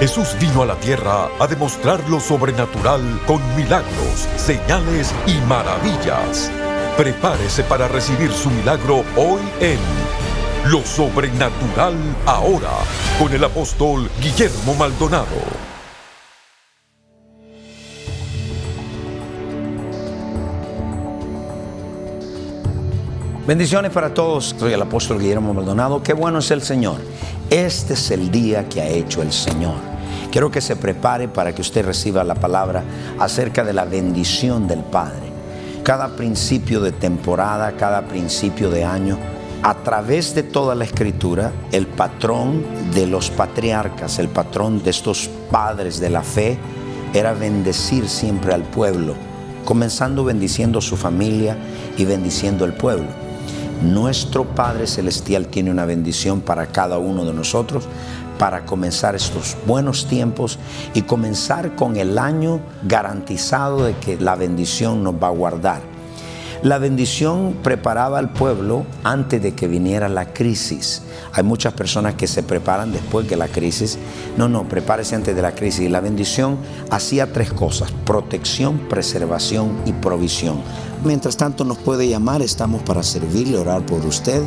Jesús vino a la tierra a demostrar lo sobrenatural con milagros, señales y maravillas. Prepárese para recibir su milagro hoy en Lo Sobrenatural Ahora con el apóstol Guillermo Maldonado. Bendiciones para todos. Soy el apóstol Guillermo Maldonado. Qué bueno es el Señor. Este es el día que ha hecho el Señor. Quiero que se prepare para que usted reciba la palabra acerca de la bendición del Padre. Cada principio de temporada, cada principio de año, a través de toda la escritura, el patrón de los patriarcas, el patrón de estos padres de la fe, era bendecir siempre al pueblo, comenzando bendiciendo su familia y bendiciendo el pueblo. Nuestro Padre Celestial tiene una bendición para cada uno de nosotros para comenzar estos buenos tiempos y comenzar con el año garantizado de que la bendición nos va a guardar. La bendición preparaba al pueblo antes de que viniera la crisis. Hay muchas personas que se preparan después de la crisis. No, no, prepárese antes de la crisis. La bendición hacía tres cosas, protección, preservación y provisión. Mientras tanto nos puede llamar, estamos para servirle, orar por usted.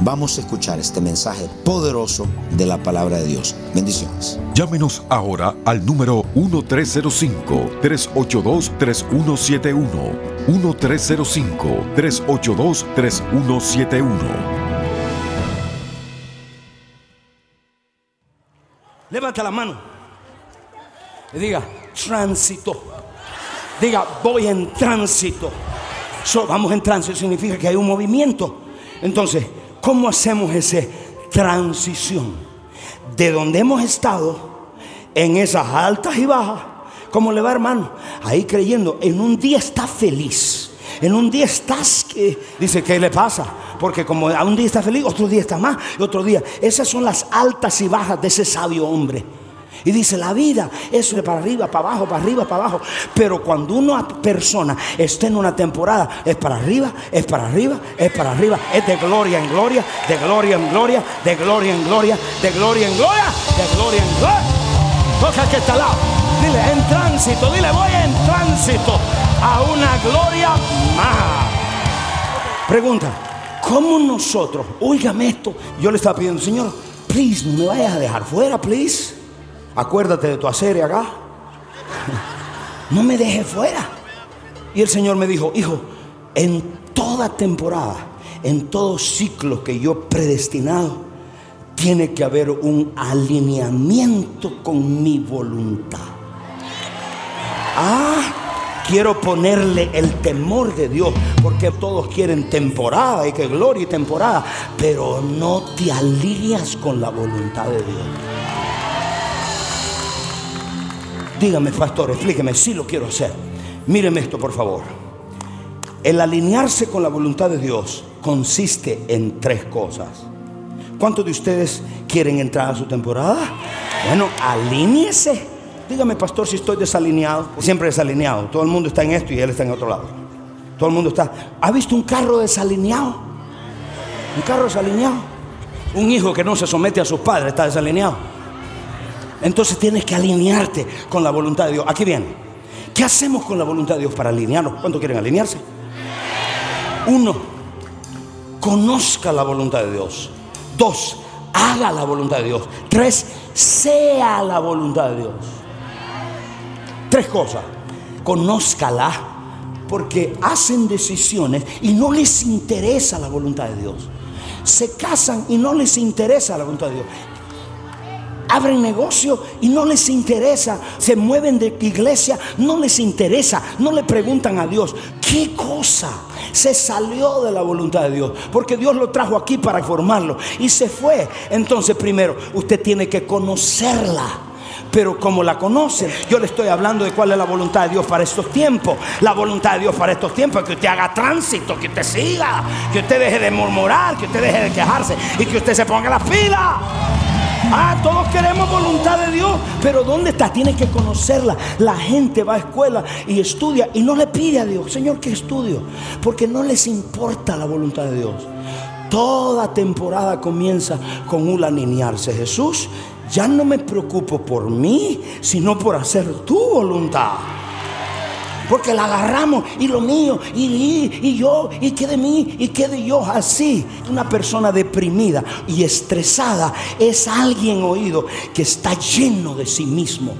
Vamos a escuchar este mensaje poderoso de la palabra de Dios. Bendiciones. Llámenos ahora al número 1305-382-3171. 1305-382-3171. Levanta la mano y diga, tránsito. Diga, voy en tránsito. So, vamos en tránsito significa que hay un movimiento. Entonces, ¿cómo hacemos esa transición? De donde hemos estado, en esas altas y bajas, ¿cómo le va hermano? Ahí creyendo, en un día está feliz. En un día estás que dice, ¿qué le pasa? Porque como a un día está feliz, otro día está más, y otro día. Esas son las altas y bajas de ese sabio hombre. Y dice, la vida es para arriba, para abajo, para arriba, para abajo. Pero cuando una persona está en una temporada, es para arriba, es para arriba, es para arriba. Es de gloria en gloria, de gloria en gloria, de gloria en gloria, de gloria en gloria, de gloria en gloria. Toca que está al lado. Dile, en tránsito, dile, voy en tránsito a una gloria más. Pregunta, ¿cómo nosotros, óigame esto, yo le estaba pidiendo, Señor, please, no me vayas a dejar fuera, please. Acuérdate de tu hacer acá. No me dejes fuera. Y el Señor me dijo, hijo, en toda temporada, en todo ciclo que yo he predestinado, tiene que haber un alineamiento con mi voluntad. Ah, quiero ponerle el temor de Dios, porque todos quieren temporada y que gloria y temporada, pero no te alineas con la voluntad de Dios. Dígame, pastor, explíqueme, si lo quiero hacer. Míreme esto, por favor. El alinearse con la voluntad de Dios consiste en tres cosas. ¿Cuántos de ustedes quieren entrar a su temporada? Bueno, alíñese. Dígame, pastor, si estoy desalineado. Siempre desalineado. Todo el mundo está en esto y él está en otro lado. Todo el mundo está. ¿Ha visto un carro desalineado? Un carro desalineado. Un hijo que no se somete a sus padres está desalineado. Entonces tienes que alinearte con la voluntad de Dios. Aquí bien, ¿qué hacemos con la voluntad de Dios para alinearnos? ¿Cuántos quieren alinearse? Uno, conozca la voluntad de Dios. Dos, haga la voluntad de Dios. Tres, sea la voluntad de Dios. Tres cosas. Conózcala porque hacen decisiones y no les interesa la voluntad de Dios. Se casan y no les interesa la voluntad de Dios abren negocio y no les interesa, se mueven de iglesia, no les interesa, no le preguntan a Dios, ¿qué cosa? Se salió de la voluntad de Dios, porque Dios lo trajo aquí para formarlo y se fue. Entonces primero, usted tiene que conocerla. Pero como la conocen, yo le estoy hablando de cuál es la voluntad de Dios para estos tiempos. La voluntad de Dios para estos tiempos es que usted haga tránsito, que usted siga, que usted deje de murmurar, que usted deje de quejarse y que usted se ponga la fila. Ah, todos queremos voluntad de Dios, pero ¿dónde está? Tiene que conocerla. La gente va a escuela y estudia y no le pide a Dios, Señor, ¿qué estudio? Porque no les importa la voluntad de Dios. Toda temporada comienza con un alinearse. Jesús, ya no me preocupo por mí, sino por hacer tu voluntad. Porque la agarramos y lo mío, y, yo, y qué de mí, y qué de yo. Así, una persona deprimida y estresada es alguien oído que está lleno de sí mismo.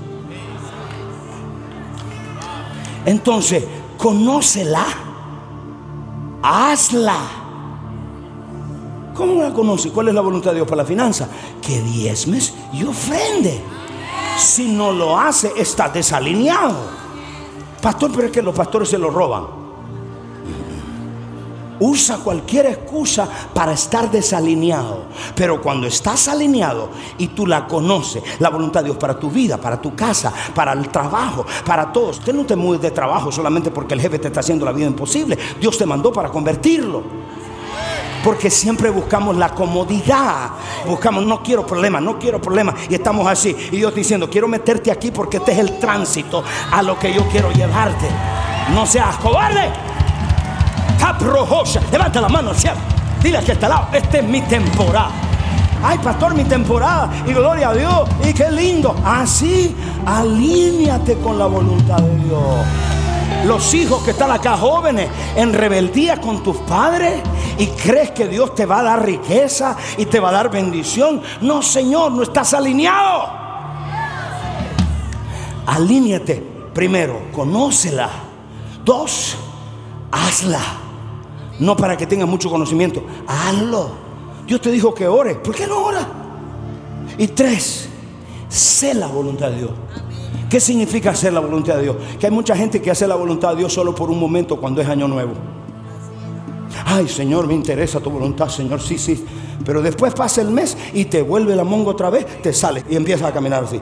Entonces, conócela, hazla. ¿Cómo la conoce? ¿Cuál es la voluntad de Dios para la finanza? Que diezmes y ofrende. Si no lo hace, está desalineado. Pastor, pero es que los pastores se lo roban. Usa cualquier excusa para estar desalineado. Pero cuando estás alineado y tú la conoces, la voluntad de Dios para tu vida, para tu casa, para el trabajo, para todos. Usted no te mueves de trabajo solamente porque el jefe te está haciendo la vida imposible. Dios te mandó para convertirlo. Porque siempre buscamos la comodidad. Buscamos, no quiero problemas, no quiero problemas. Y estamos así. Y Dios diciendo, quiero meterte aquí porque este es el tránsito a lo que yo quiero llevarte. No seas cobarde. Caprojosa. Levanta la mano al cielo. Dile que está lado, esta es mi temporada. Ay, pastor, mi temporada. Y gloria a Dios. Y qué lindo. Así, alíñate con la voluntad de Dios. Los hijos que están acá jóvenes en rebeldía con tus padres y crees que Dios te va a dar riqueza y te va a dar bendición. No, Señor, no estás alineado. Alíñate. Primero, conócela. Dos, hazla. No para que tengas mucho conocimiento, hazlo. Dios te dijo que ore. ¿Por qué no ora? Y tres, sé la voluntad de Dios. ¿Qué significa hacer la voluntad de Dios? Que hay mucha gente que hace la voluntad de Dios solo por un momento cuando es año nuevo. Ay, Señor, me interesa tu voluntad, Señor, sí, sí. Pero después pasa el mes y te vuelve la monga otra vez, te sale y empiezas a caminar así.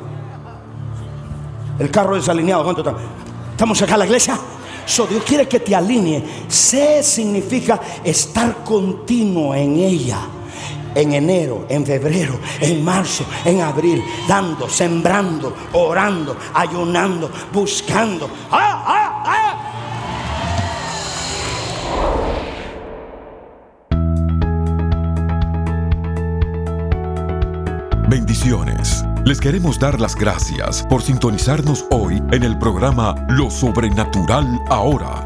El carro desalineado, ¿cuánto está? ¿Estamos acá en la iglesia? So, Dios quiere que te alinee. Sé significa estar continuo en ella en enero, en febrero, en marzo, en abril, dando, sembrando, orando, ayunando, buscando. ¡Ah, ah, ah! Bendiciones. Les queremos dar las gracias por sintonizarnos hoy en el programa Lo Sobrenatural Ahora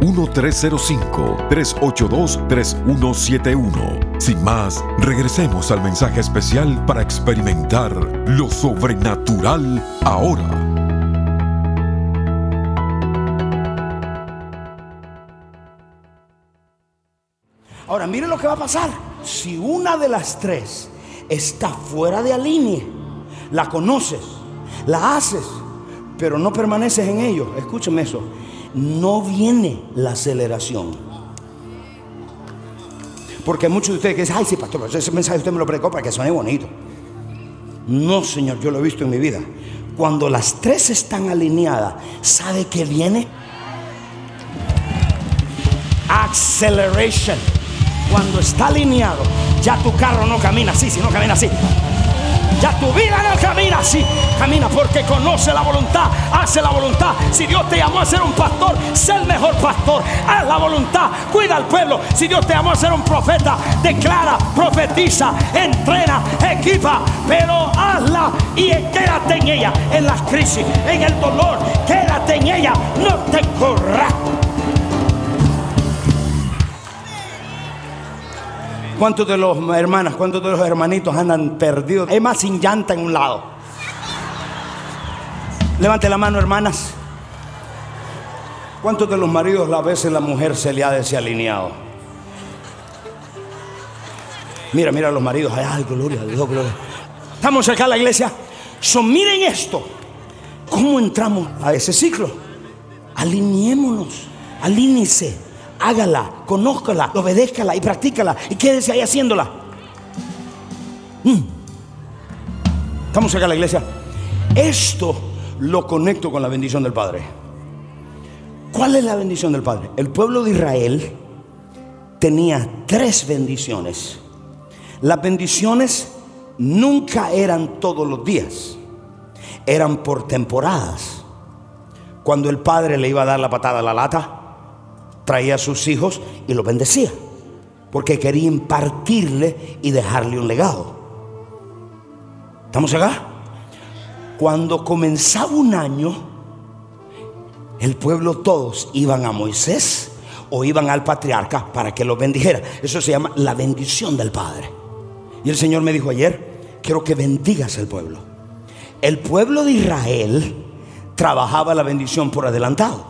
1-305-382-3171. Sin más, regresemos al mensaje especial para experimentar lo sobrenatural ahora. Ahora, mire lo que va a pasar. Si una de las tres está fuera de alinea, la conoces, la haces, pero no permaneces en ello, escúcheme eso no viene la aceleración. Porque muchos de ustedes dicen, ay, sí, pastor, ese mensaje usted me lo predicó para que suene bonito. No, Señor, yo lo he visto en mi vida. Cuando las tres están alineadas, ¿sabe qué viene? Acceleration. Cuando está alineado, ya tu carro no camina así, sino camina así. Ya tu vida no camina así. Camina porque conoce la voluntad, hace la voluntad. Si Dios te llamó a ser un pastor, sé el mejor pastor. Haz la voluntad, cuida al pueblo. Si Dios te llamó a ser un profeta, declara, profetiza, entrena, equipa. Pero hazla y quédate en ella. En las crisis, en el dolor, quédate en ella. No te corras. ¿Cuántos de los hermanas, cuántos de los hermanitos andan perdidos? Es más sin llanta en un lado. Levante la mano, hermanas. ¿Cuántos de los maridos a veces la mujer se le ha desalineado? Mira, mira a los maridos. Ay, gloria Dios, gloria. Estamos acá en la iglesia. So, miren esto. ¿Cómo entramos a ese ciclo? Alineémonos. Alínice hágala, conózcala, obedézcala y practícala y quédese ahí haciéndola. Mm. Estamos acá en la iglesia. Esto lo conecto con la bendición del Padre. ¿Cuál es la bendición del Padre? El pueblo de Israel tenía tres bendiciones. Las bendiciones nunca eran todos los días, eran por temporadas. Cuando el padre le iba a dar la patada a la lata, traía a sus hijos y los bendecía, porque quería impartirle y dejarle un legado. ¿Estamos acá? Cuando comenzaba un año, el pueblo todos iban a Moisés o iban al patriarca para que los bendijera. Eso se llama la bendición del Padre. Y el Señor me dijo ayer, quiero que bendigas el pueblo. El pueblo de Israel trabajaba la bendición por adelantado.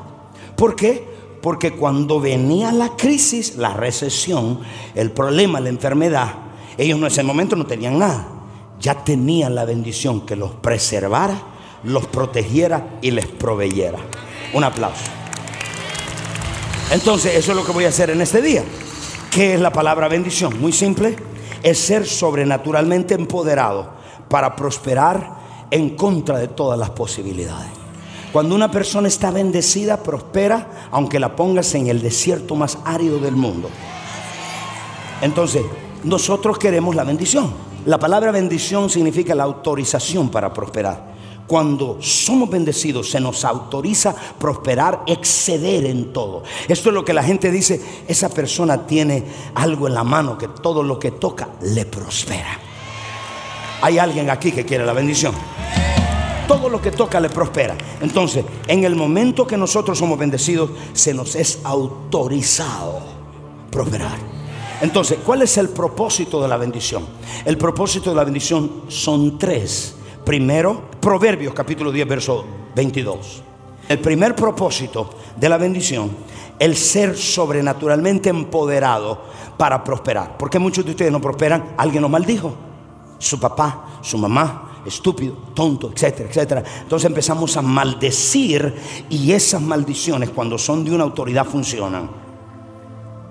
¿Por qué? Porque cuando venía la crisis, la recesión, el problema, la enfermedad, ellos en ese momento no tenían nada ya tenían la bendición que los preservara, los protegiera y les proveyera. Un aplauso. Entonces, eso es lo que voy a hacer en este día. ¿Qué es la palabra bendición? Muy simple. Es ser sobrenaturalmente empoderado para prosperar en contra de todas las posibilidades. Cuando una persona está bendecida, prospera, aunque la pongas en el desierto más árido del mundo. Entonces, nosotros queremos la bendición. La palabra bendición significa la autorización para prosperar. Cuando somos bendecidos se nos autoriza prosperar, exceder en todo. Esto es lo que la gente dice, esa persona tiene algo en la mano que todo lo que toca le prospera. Hay alguien aquí que quiere la bendición. Todo lo que toca le prospera. Entonces, en el momento que nosotros somos bendecidos, se nos es autorizado prosperar. Entonces, ¿cuál es el propósito de la bendición? El propósito de la bendición son tres. Primero, Proverbios capítulo 10, verso 22. El primer propósito de la bendición, el ser sobrenaturalmente empoderado para prosperar. Porque muchos de ustedes no prosperan, alguien los maldijo. Su papá, su mamá, estúpido, tonto, etcétera, etcétera. Entonces empezamos a maldecir y esas maldiciones cuando son de una autoridad funcionan.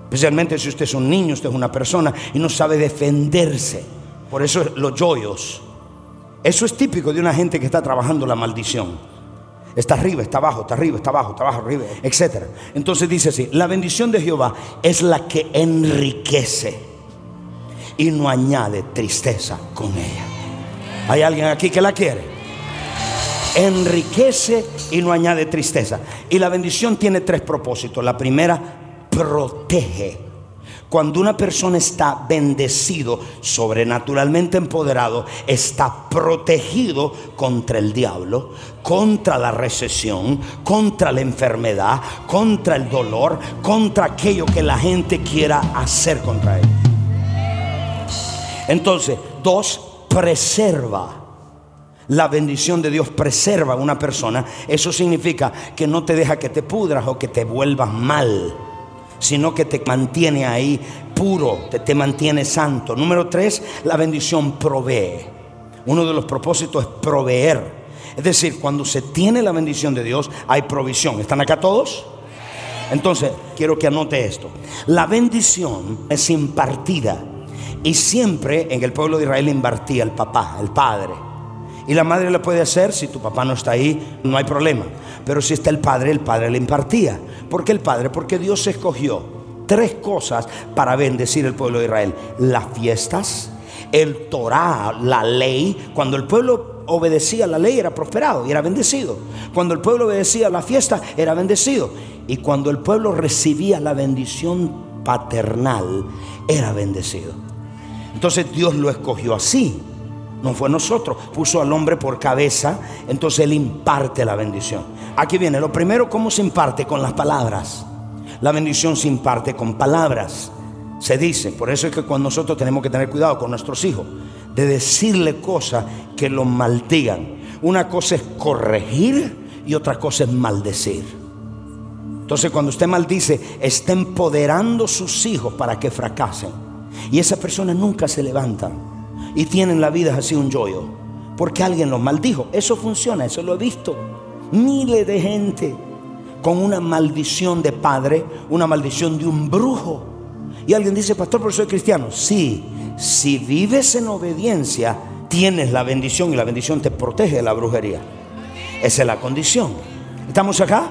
Especialmente si usted es un niño, usted es una persona y no sabe defenderse. Por eso los joyos. Eso es típico de una gente que está trabajando la maldición. Está arriba, está abajo, está arriba, está abajo, está abajo, arriba, etc. Entonces dice así, la bendición de Jehová es la que enriquece y no añade tristeza con ella. ¿Hay alguien aquí que la quiere? Enriquece y no añade tristeza. Y la bendición tiene tres propósitos. La primera, protege. Cuando una persona está bendecido, sobrenaturalmente empoderado, está protegido contra el diablo, contra la recesión, contra la enfermedad, contra el dolor, contra aquello que la gente quiera hacer contra él. Entonces, dos, preserva. La bendición de Dios preserva a una persona. Eso significa que no te deja que te pudras o que te vuelvas mal sino que te mantiene ahí puro, te, te mantiene santo. Número tres, la bendición provee. Uno de los propósitos es proveer. Es decir, cuando se tiene la bendición de Dios, hay provisión. ¿Están acá todos? Entonces, quiero que anote esto. La bendición es impartida. Y siempre en el pueblo de Israel impartía el papá, el padre. Y la madre lo puede hacer, si tu papá no está ahí, no hay problema. Pero si está el padre, el padre le impartía. ¿Por qué el padre? Porque Dios escogió tres cosas para bendecir el pueblo de Israel. Las fiestas, el Torah, la ley. Cuando el pueblo obedecía la ley era prosperado y era bendecido. Cuando el pueblo obedecía la fiesta era bendecido. Y cuando el pueblo recibía la bendición paternal era bendecido. Entonces Dios lo escogió así. No fue nosotros, puso al hombre por cabeza, entonces él imparte la bendición. Aquí viene, lo primero, ¿cómo se imparte? Con las palabras. La bendición se imparte con palabras. Se dice, por eso es que cuando nosotros tenemos que tener cuidado con nuestros hijos, de decirle cosas que los maldigan. Una cosa es corregir y otra cosa es maldecir. Entonces cuando usted maldice, está empoderando sus hijos para que fracasen. Y esa persona nunca se levanta y tienen la vida así un yoyo. Porque alguien los maldijo. Eso funciona, eso lo he visto. Miles de gente con una maldición de padre, una maldición de un brujo. Y alguien dice, pastor, pero soy cristiano. Sí, si vives en obediencia, tienes la bendición y la bendición te protege de la brujería. Esa es la condición. ¿Estamos acá?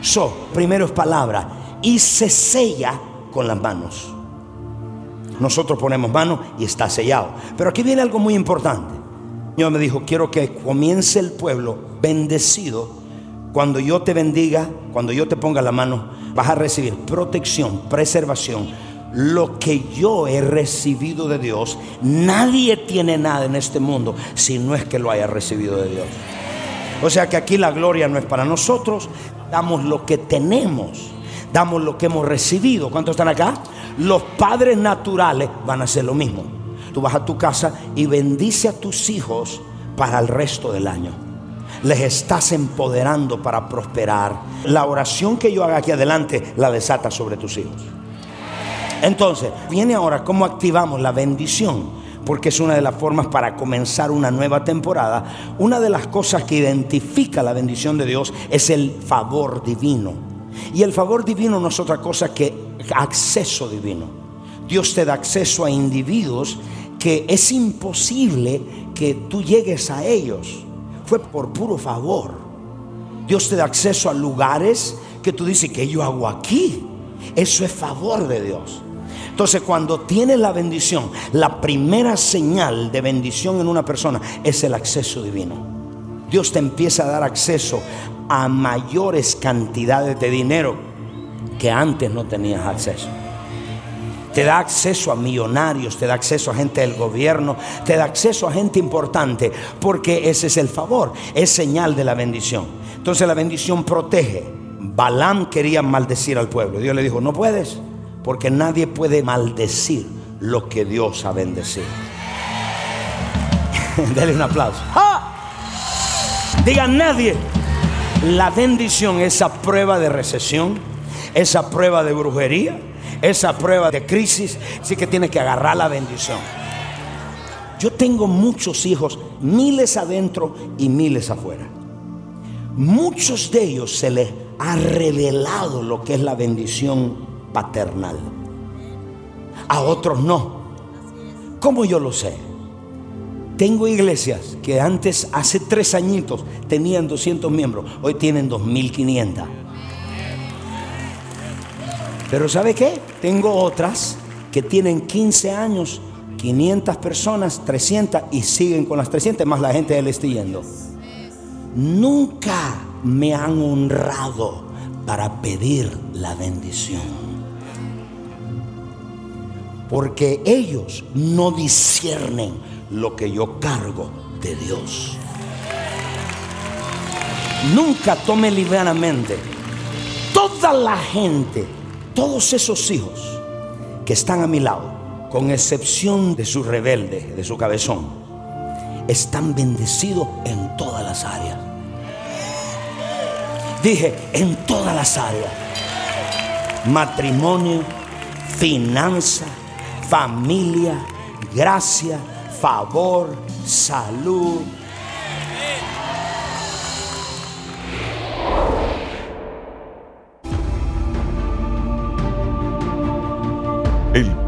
So, primero es palabra y se sella con las manos. Nosotros ponemos manos y está sellado. Pero aquí viene algo muy importante. Dios me dijo, quiero que comience el pueblo bendecido. Cuando yo te bendiga, cuando yo te ponga la mano, vas a recibir protección, preservación. Lo que yo he recibido de Dios, nadie tiene nada en este mundo si no es que lo haya recibido de Dios. O sea que aquí la gloria no es para nosotros, damos lo que tenemos, damos lo que hemos recibido. ¿Cuántos están acá? Los padres naturales van a hacer lo mismo. Tú vas a tu casa y bendice a tus hijos para el resto del año. Les estás empoderando para prosperar. La oración que yo haga aquí adelante la desata sobre tus hijos. Entonces, viene ahora cómo activamos la bendición porque es una de las formas para comenzar una nueva temporada. Una de las cosas que identifica la bendición de Dios es el favor divino. Y el favor divino no es otra cosa que acceso divino. Dios te da acceso a individuos que es imposible que tú llegues a ellos. Fue por puro favor. Dios te da acceso a lugares que tú dices que yo hago aquí. Eso es favor de Dios. Entonces cuando tienes la bendición, la primera señal de bendición en una persona es el acceso divino. Dios te empieza a dar acceso a mayores cantidades de dinero que antes no tenías acceso. Te da acceso a millonarios, te da acceso a gente del gobierno, te da acceso a gente importante, porque ese es el favor, es señal de la bendición. Entonces la bendición protege. Balaam quería maldecir al pueblo. Dios le dijo, no puedes. Porque nadie puede maldecir lo que Dios ha bendecido. Dele un aplauso. ¡Ah! Diga nadie. La bendición, esa prueba de recesión, esa prueba de brujería, esa prueba de crisis, sí que tiene que agarrar la bendición. Yo tengo muchos hijos, miles adentro y miles afuera. Muchos de ellos se les ha revelado lo que es la bendición paternal. A otros no. ¿Cómo yo lo sé? Tengo iglesias que antes, hace tres añitos, tenían 200 miembros, hoy tienen 2500. Pero ¿sabe qué? Tengo otras que tienen 15 años, 500 personas, 300 y siguen con las 300 más la gente del yendo. Nunca me han honrado para pedir la bendición porque ellos no disciernen lo que yo cargo de Dios. Nunca tome livianamente toda la gente, todos esos hijos que están a mi lado, con excepción de su rebelde, de su cabezón, están bendecidos en todas las áreas. Dije, en todas las áreas. Matrimonio, finanza, familia, gracia, favor, salud. El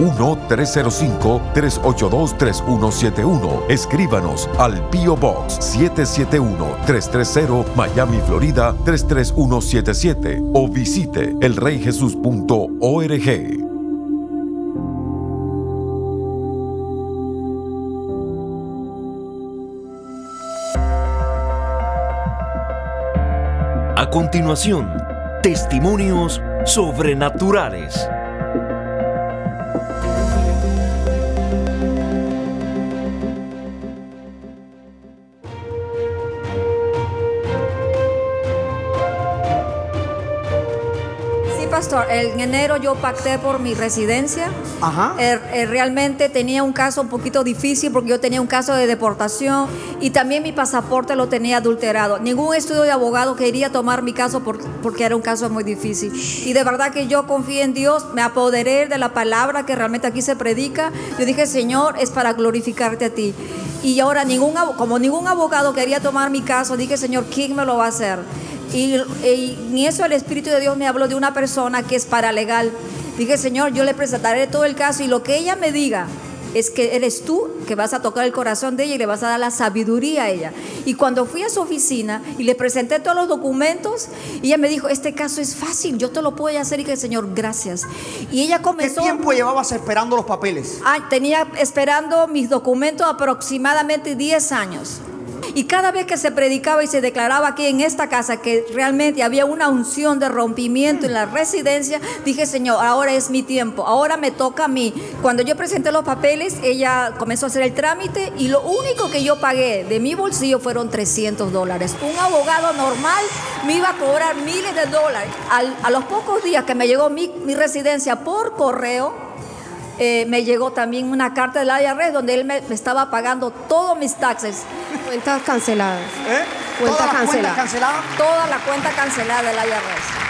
1-305-382-3171. Escríbanos al Pio Box 771-330 Miami, Florida 33177 o visite elreyjesus.org. A continuación, testimonios sobrenaturales. En enero yo pacté por mi residencia. Ajá. Er, er, realmente tenía un caso un poquito difícil porque yo tenía un caso de deportación y también mi pasaporte lo tenía adulterado. Ningún estudio de abogado quería tomar mi caso porque era un caso muy difícil. Y de verdad que yo confié en Dios, me apoderé de la palabra que realmente aquí se predica. Yo dije, Señor, es para glorificarte a ti. Y ahora, ningún, como ningún abogado quería tomar mi caso, dije, Señor, ¿quién me lo va a hacer? Y, en eso el Espíritu de Dios me habló de una persona que es paralegal. Dije, Señor, yo le presentaré todo el caso y lo que ella me diga es que eres tú que vas a tocar el corazón de ella y le vas a dar la sabiduría a ella. Y cuando fui a su oficina y le presenté todos los documentos, ella me dijo, este caso es fácil, yo te lo puedo hacer y que Señor, gracias. Y ella comenzó... ¿Qué tiempo llevabas esperando los papeles? Ah, tenía esperando mis documentos aproximadamente 10 años. Y cada vez que se predicaba y se declaraba aquí en esta casa que realmente había una unción de rompimiento en la residencia, dije, Señor, ahora es mi tiempo, ahora me toca a mí. Cuando yo presenté los papeles, ella comenzó a hacer el trámite y lo único que yo pagué de mi bolsillo fueron 300 dólares. Un abogado normal me iba a cobrar miles de dólares. a los pocos días que me llegó mi, mi residencia por correo, eh, me llegó también una carta del IRS donde él me, estaba pagando todos mis taxes. Cuentas canceladas. ¿Eh? Cuenta cancelada. Toda la cuenta cancelada del IRS.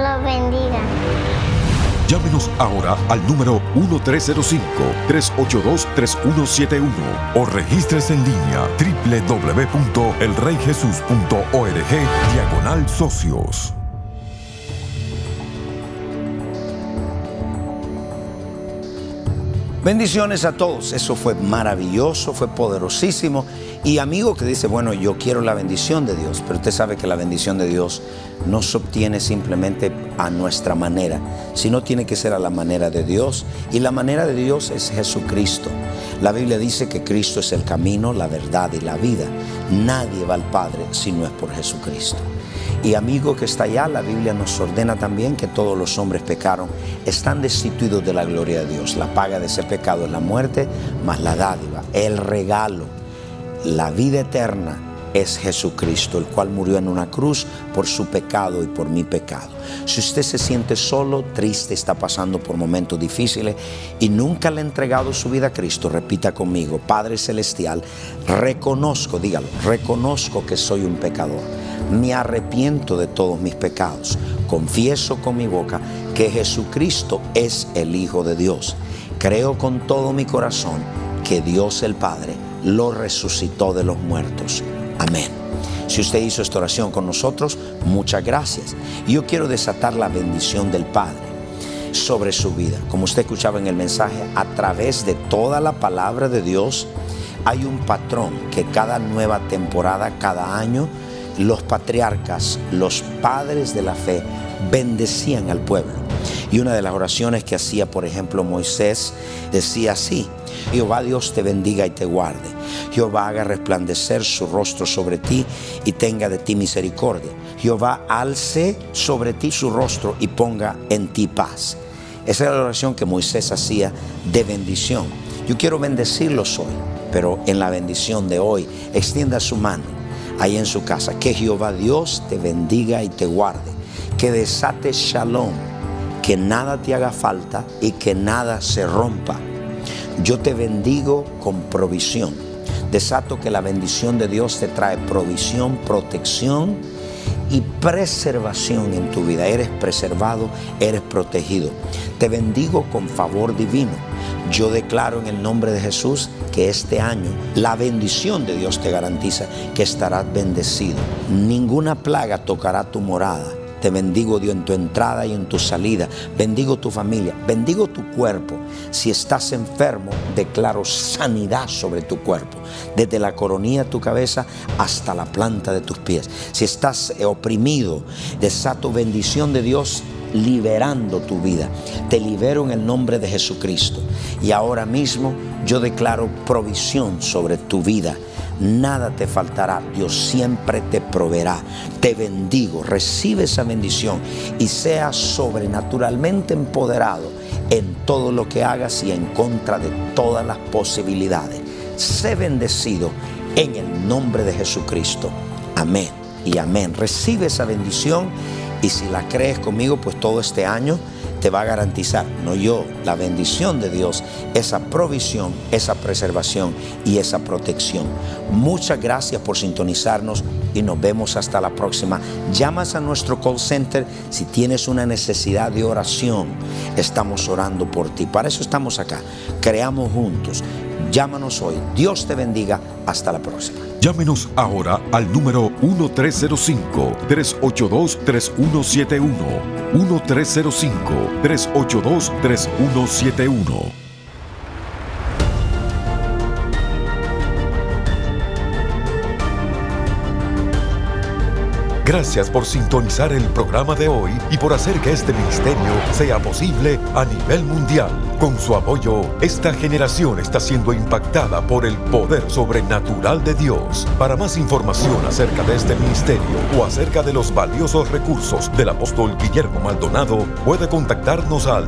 Llámenos ahora al número 1305-382-3171 o registres en línea www.elreyjesus.org diagonal socios. Bendiciones a todos. Eso fue maravilloso, fue poderosísimo. Y amigo que dice, bueno, yo quiero la bendición de Dios, pero usted sabe que la bendición de Dios no se obtiene simplemente a nuestra manera, sino tiene que ser a la manera de Dios. Y la manera de Dios es Jesucristo. La Biblia dice que Cristo es el camino, la verdad y la vida. Nadie va al Padre si no es por Jesucristo. Y amigo que está allá, la Biblia nos ordena también que todos los hombres pecaron, están destituidos de la gloria de Dios. La paga de ese pecado es la muerte, más la dádiva, el regalo, la vida eterna es Jesucristo, el cual murió en una cruz por su pecado y por mi pecado. Si usted se siente solo, triste, está pasando por momentos difíciles y nunca le ha entregado su vida a Cristo, repita conmigo, Padre Celestial, reconozco, dígalo, reconozco que soy un pecador me arrepiento de todos mis pecados. Confieso con mi boca que Jesucristo es el Hijo de Dios. Creo con todo mi corazón que Dios el Padre lo resucitó de los muertos. Amén. Si usted hizo esta oración con nosotros, muchas gracias. Yo quiero desatar la bendición del Padre sobre su vida. Como usted escuchaba en el mensaje, a través de toda la palabra de Dios hay un patrón que cada nueva temporada, cada año, los patriarcas, los padres de la fe, bendecían al pueblo. Y una de las oraciones que hacía, por ejemplo, Moisés decía así, Jehová Dios te bendiga y te guarde. Jehová haga resplandecer su rostro sobre ti y tenga de ti misericordia. Jehová alce sobre ti su rostro y ponga en ti paz. Esa es la oración que Moisés hacía de bendición. Yo quiero bendecirlos hoy, pero en la bendición de hoy, extienda su mano ahí en su casa. Que Jehová Dios te bendiga y te guarde. Que desate shalom, que nada te haga falta y que nada se rompa. Yo te bendigo con provisión. Desato que la bendición de Dios te trae provisión, protección y preservación en tu vida. Eres preservado, eres protegido. Te bendigo con favor divino. Yo declaro en el nombre de Jesús que este año la bendición de Dios te garantiza que estarás bendecido. Ninguna plaga tocará tu morada te bendigo Dios en tu entrada y en tu salida. Bendigo tu familia. Bendigo tu cuerpo. Si estás enfermo, declaro sanidad sobre tu cuerpo. Desde la coronilla de tu cabeza hasta la planta de tus pies. Si estás eh, oprimido, desato bendición de Dios liberando tu vida. Te libero en el nombre de Jesucristo. Y ahora mismo yo declaro provisión sobre tu vida nada te faltará, Dios siempre te proveerá. Te bendigo, recibe esa bendición y sea sobrenaturalmente empoderado en todo lo que hagas y en contra de todas las posibilidades. Sé bendecido en el nombre de Jesucristo. Amén y amén. Recibe esa bendición y si la crees conmigo, pues todo este año te va a garantizar, no yo, la bendición de Dios, esa provisión, esa preservación y esa protección. Muchas gracias por sintonizarnos y nos vemos hasta la próxima. Llamas a nuestro call center si tienes una necesidad de oración. Estamos orando por ti. Para eso estamos acá. Creamos juntos. Llámanos hoy. Dios te bendiga. Hasta la próxima. Llámenos ahora al número 1305-382-3171. 1305-382-3171. Gracias por sintonizar el programa de hoy y por hacer que este ministerio sea posible a nivel mundial. Con su apoyo, esta generación está siendo impactada por el poder sobrenatural de Dios. Para más información acerca de este ministerio o acerca de los valiosos recursos del apóstol Guillermo Maldonado, puede contactarnos al